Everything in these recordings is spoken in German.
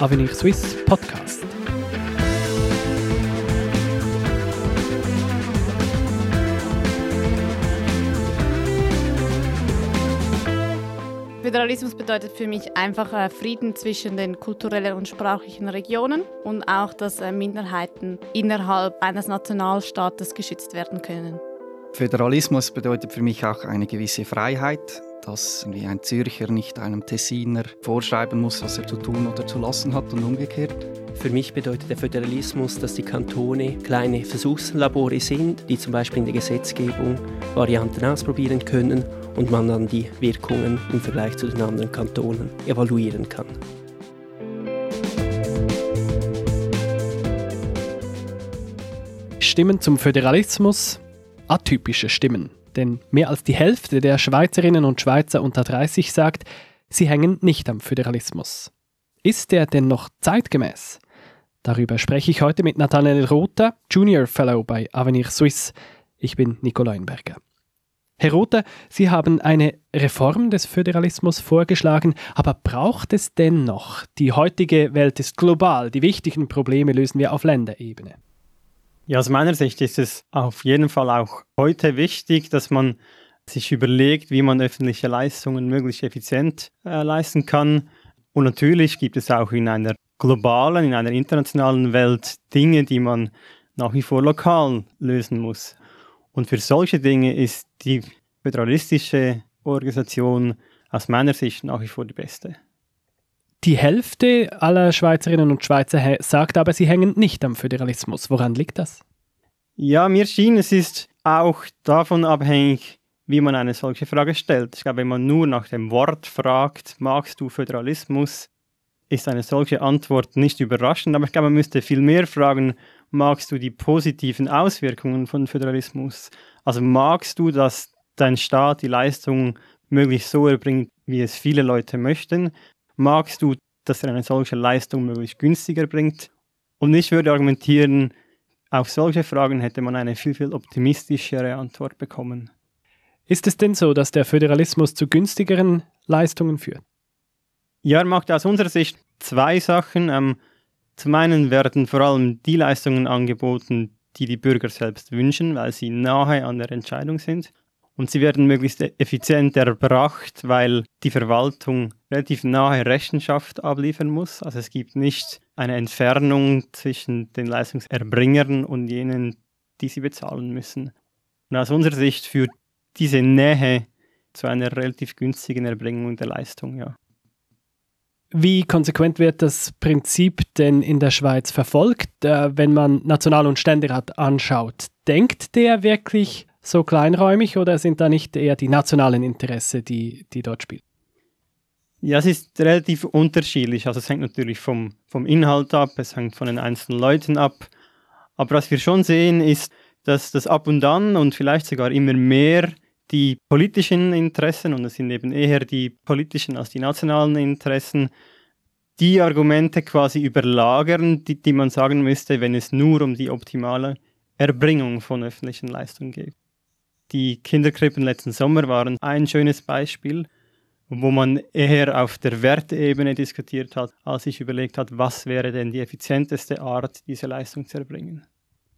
Avenir Swiss Podcast. Föderalismus bedeutet für mich einfach äh, Frieden zwischen den kulturellen und sprachlichen Regionen und auch, dass äh, Minderheiten innerhalb eines Nationalstaates geschützt werden können. Föderalismus bedeutet für mich auch eine gewisse Freiheit, dass ein Zürcher nicht einem Tessiner vorschreiben muss, was er zu tun oder zu lassen hat und umgekehrt. Für mich bedeutet der Föderalismus, dass die Kantone kleine Versuchslabore sind, die zum Beispiel in der Gesetzgebung Varianten ausprobieren können und man dann die Wirkungen im Vergleich zu den anderen Kantonen evaluieren kann. Stimmen zum Föderalismus, atypische Stimmen. Denn mehr als die Hälfte der Schweizerinnen und Schweizer unter 30 sagt, sie hängen nicht am Föderalismus. Ist der denn noch zeitgemäß? Darüber spreche ich heute mit Nathanael Rother, Junior Fellow bei Avenir Suisse. Ich bin Nico Leuenberger. Herr Rother, Sie haben eine Reform des Föderalismus vorgeschlagen, aber braucht es denn noch? Die heutige Welt ist global, die wichtigen Probleme lösen wir auf Länderebene. Ja, aus meiner Sicht ist es auf jeden Fall auch heute wichtig, dass man sich überlegt, wie man öffentliche Leistungen möglichst effizient äh, leisten kann. Und natürlich gibt es auch in einer globalen, in einer internationalen Welt Dinge, die man nach wie vor lokal lösen muss. Und für solche Dinge ist die föderalistische Organisation aus meiner Sicht nach wie vor die beste. Die Hälfte aller Schweizerinnen und Schweizer sagt aber, sie hängen nicht am Föderalismus. Woran liegt das? Ja, mir schien, es ist auch davon abhängig, wie man eine solche Frage stellt. Ich glaube, wenn man nur nach dem Wort fragt, magst du Föderalismus, ist eine solche Antwort nicht überraschend. Aber ich glaube, man müsste viel mehr fragen, magst du die positiven Auswirkungen von Föderalismus? Also magst du, dass dein Staat die Leistung möglichst so erbringt, wie es viele Leute möchten? Magst du, dass er eine solche Leistung möglichst günstiger bringt? Und ich würde argumentieren, auf solche Fragen hätte man eine viel, viel optimistischere Antwort bekommen. Ist es denn so, dass der Föderalismus zu günstigeren Leistungen führt? Ja, er macht aus unserer Sicht zwei Sachen. Ähm, zum einen werden vor allem die Leistungen angeboten, die die Bürger selbst wünschen, weil sie nahe an der Entscheidung sind. Und sie werden möglichst effizient erbracht, weil die Verwaltung relativ nahe Rechenschaft abliefern muss. Also es gibt nicht eine Entfernung zwischen den Leistungserbringern und jenen, die sie bezahlen müssen. Und aus unserer Sicht führt diese Nähe zu einer relativ günstigen Erbringung der Leistung, ja. Wie konsequent wird das Prinzip denn in der Schweiz verfolgt, äh, wenn man National- und Ständerat anschaut? Denkt der wirklich so kleinräumig oder sind da nicht eher die nationalen Interessen, die, die dort spielen? Ja, es ist relativ unterschiedlich. Also es hängt natürlich vom, vom Inhalt ab, es hängt von den einzelnen Leuten ab. Aber was wir schon sehen, ist, dass das ab und an und vielleicht sogar immer mehr die politischen Interessen, und es sind eben eher die politischen als die nationalen Interessen, die Argumente quasi überlagern, die, die man sagen müsste, wenn es nur um die optimale Erbringung von öffentlichen Leistungen geht. Die Kinderkrippen letzten Sommer waren ein schönes Beispiel, wo man eher auf der Werteebene diskutiert hat, als sich überlegt hat, was wäre denn die effizienteste Art, diese Leistung zu erbringen.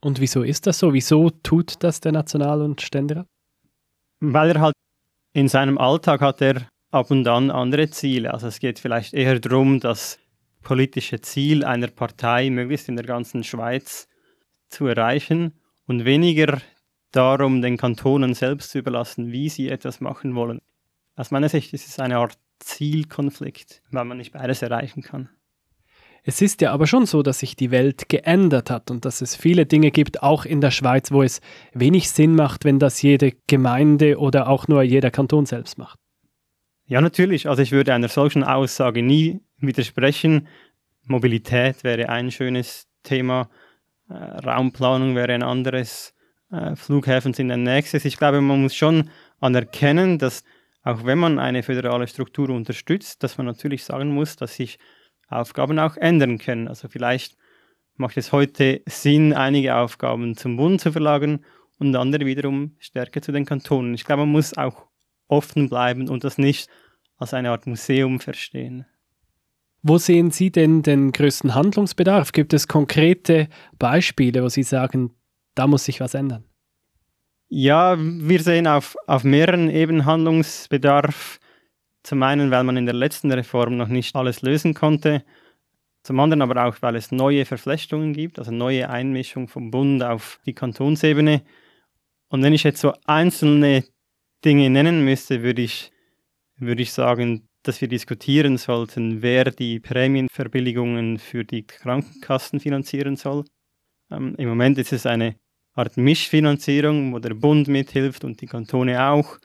Und wieso ist das so? Wieso tut das der National- und Ständerat? weil er halt in seinem Alltag hat er ab und an andere Ziele. Also es geht vielleicht eher darum, das politische Ziel einer Partei möglichst in der ganzen Schweiz zu erreichen und weniger darum, den Kantonen selbst zu überlassen, wie sie etwas machen wollen. Aus meiner Sicht ist es eine Art Zielkonflikt, weil man nicht beides erreichen kann. Es ist ja aber schon so, dass sich die Welt geändert hat und dass es viele Dinge gibt, auch in der Schweiz, wo es wenig Sinn macht, wenn das jede Gemeinde oder auch nur jeder Kanton selbst macht. Ja, natürlich. Also ich würde einer solchen Aussage nie widersprechen. Mobilität wäre ein schönes Thema, äh, Raumplanung wäre ein anderes, Flughäfen sind ein nächstes. Ich glaube, man muss schon anerkennen, dass auch wenn man eine föderale Struktur unterstützt, dass man natürlich sagen muss, dass sich Aufgaben auch ändern können. Also vielleicht macht es heute Sinn, einige Aufgaben zum Bund zu verlagern und andere wiederum stärker zu den Kantonen. Ich glaube, man muss auch offen bleiben und das nicht als eine Art Museum verstehen. Wo sehen Sie denn den größten Handlungsbedarf? Gibt es konkrete Beispiele, wo Sie sagen, da muss sich was ändern? Ja, wir sehen auf, auf mehreren Ebenen Handlungsbedarf. Zum einen, weil man in der letzten Reform noch nicht alles lösen konnte. Zum anderen aber auch, weil es neue Verflechtungen gibt, also neue Einmischung vom Bund auf die Kantonsebene. Und wenn ich jetzt so einzelne Dinge nennen müsste, würde ich, würde ich sagen, dass wir diskutieren sollten, wer die Prämienverbilligungen für die Krankenkassen finanzieren soll. Ähm, Im Moment ist es eine Art Mischfinanzierung, wo der Bund mithilft und die Kantone auch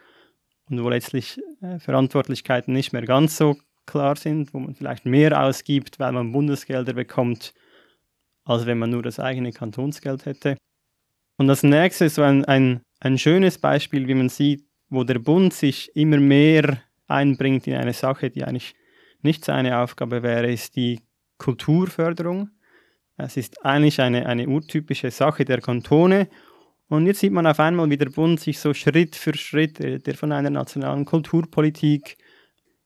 und wo letztlich äh, Verantwortlichkeiten nicht mehr ganz so klar sind, wo man vielleicht mehr ausgibt, weil man Bundesgelder bekommt, als wenn man nur das eigene Kantonsgeld hätte. Und das nächste ist so ein, ein, ein schönes Beispiel, wie man sieht, wo der Bund sich immer mehr einbringt in eine Sache, die eigentlich nicht seine Aufgabe wäre, ist die Kulturförderung. Es ist eigentlich eine, eine urtypische Sache der Kantone. Und jetzt sieht man auf einmal, wie der Bund sich so Schritt für Schritt, äh, der von einer nationalen Kulturpolitik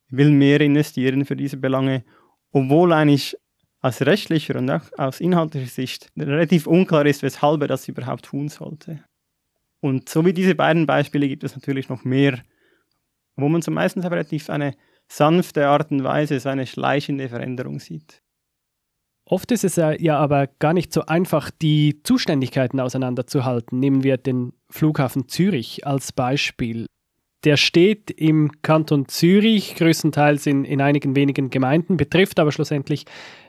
will mehr investieren für diese Belange, obwohl eigentlich aus rechtlicher und auch aus inhaltlicher Sicht relativ unklar ist, weshalb er das überhaupt tun sollte. Und so wie diese beiden Beispiele gibt es natürlich noch mehr, wo man so meistens relativ eine sanfte Art und Weise, so eine schleichende Veränderung sieht. Oft ist es ja aber gar nicht so einfach, die Zuständigkeiten auseinanderzuhalten. Nehmen wir den Flughafen Zürich als Beispiel. Der steht im Kanton Zürich, größtenteils in, in einigen wenigen Gemeinden, betrifft aber schlussendlich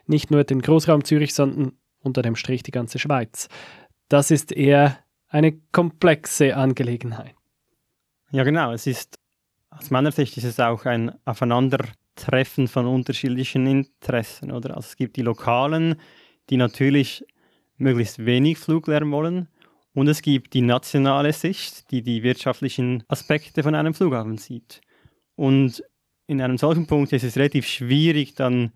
nicht nur den Großraum Zürich, sondern unter dem Strich die ganze Schweiz. Das ist eher eine komplexe Angelegenheit. Ja, genau. Es ist aus meiner Sicht ist es auch ein Aufeinandertreffen von unterschiedlichen Interessen. Oder? Also es gibt die Lokalen, die natürlich möglichst wenig Fluglärm wollen. Und es gibt die nationale Sicht, die die wirtschaftlichen Aspekte von einem Flughafen sieht. Und in einem solchen Punkt ist es relativ schwierig, dann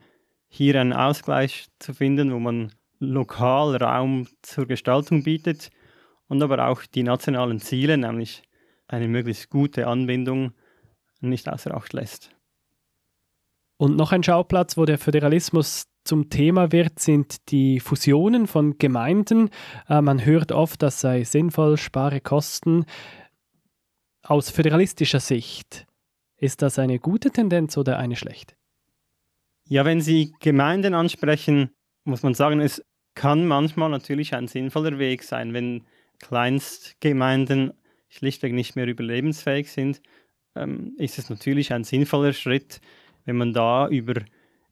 hier einen Ausgleich zu finden, wo man lokal Raum zur Gestaltung bietet und aber auch die nationalen Ziele, nämlich eine möglichst gute Anbindung, nicht außer Acht lässt. Und noch ein Schauplatz, wo der Föderalismus zum Thema wird, sind die Fusionen von Gemeinden. Äh, man hört oft, das sei sinnvoll, spare Kosten. Aus föderalistischer Sicht, ist das eine gute Tendenz oder eine schlechte? Ja, wenn Sie Gemeinden ansprechen, muss man sagen, es kann manchmal natürlich ein sinnvoller Weg sein, wenn Kleinstgemeinden schlichtweg nicht mehr überlebensfähig sind, ähm, ist es natürlich ein sinnvoller Schritt, wenn man da über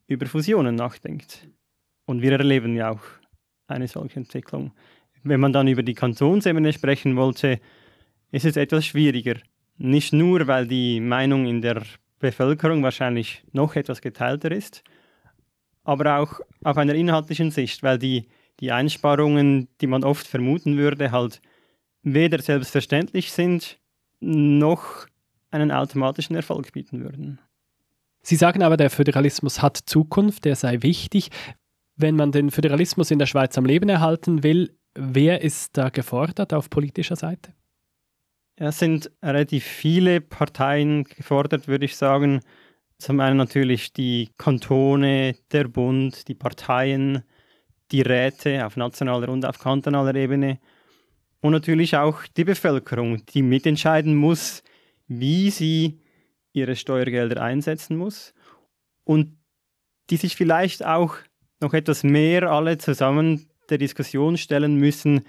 über Fusionen nachdenkt. Und wir erleben ja auch eine solche Entwicklung. Wenn man dann über die Kantonsebene sprechen wollte, ist es etwas schwieriger. Nicht nur, weil die Meinung in der Bevölkerung wahrscheinlich noch etwas geteilter ist, aber auch auf einer inhaltlichen Sicht, weil die, die Einsparungen, die man oft vermuten würde, halt weder selbstverständlich sind, noch einen automatischen Erfolg bieten würden. Sie sagen aber, der Föderalismus hat Zukunft, der sei wichtig. Wenn man den Föderalismus in der Schweiz am Leben erhalten will, wer ist da gefordert auf politischer Seite? Es sind relativ viele Parteien gefordert, würde ich sagen. Zum einen natürlich die Kantone, der Bund, die Parteien, die Räte auf nationaler und auf kantonaler Ebene und natürlich auch die Bevölkerung, die mitentscheiden muss, wie sie ihre Steuergelder einsetzen muss und die sich vielleicht auch noch etwas mehr alle zusammen der Diskussion stellen müssen,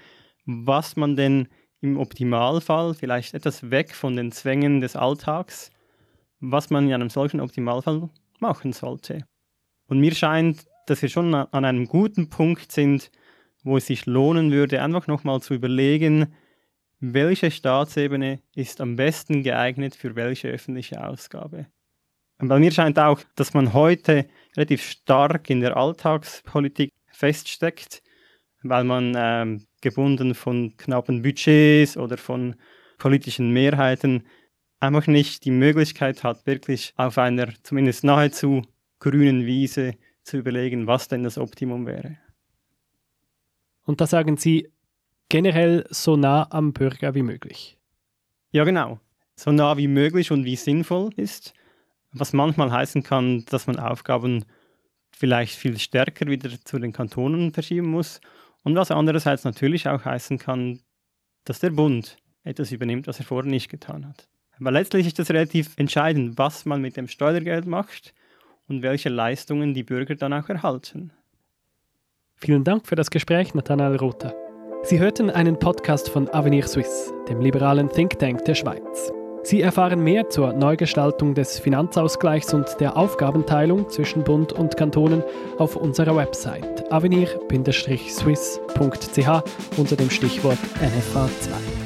was man denn im Optimalfall, vielleicht etwas weg von den Zwängen des Alltags, was man in einem solchen Optimalfall machen sollte. Und mir scheint, dass wir schon an einem guten Punkt sind, wo es sich lohnen würde, einfach nochmal zu überlegen, welche Staatsebene ist am besten geeignet für welche öffentliche Ausgabe. Und bei mir scheint auch, dass man heute relativ stark in der Alltagspolitik feststeckt, weil man ähm, gebunden von knappen Budgets oder von politischen Mehrheiten einfach nicht die Möglichkeit hat, wirklich auf einer zumindest nahezu grünen Wiese zu überlegen, was denn das Optimum wäre. Und da sagen Sie, generell so nah am Bürger wie möglich. Ja, genau. So nah wie möglich und wie sinnvoll ist. Was manchmal heißen kann, dass man Aufgaben vielleicht viel stärker wieder zu den Kantonen verschieben muss und was andererseits natürlich auch heißen kann, dass der Bund etwas übernimmt, was er vorher nicht getan hat. Aber letztlich ist das relativ entscheidend, was man mit dem Steuergeld macht und welche Leistungen die Bürger dann auch erhalten. Vielen Dank für das Gespräch, Nathanael Rother. Sie hörten einen Podcast von Avenir Suisse, dem liberalen Think Tank der Schweiz. Sie erfahren mehr zur Neugestaltung des Finanzausgleichs und der Aufgabenteilung zwischen Bund und Kantonen auf unserer Website avenir-swiss.ch unter dem Stichwort NFA 2.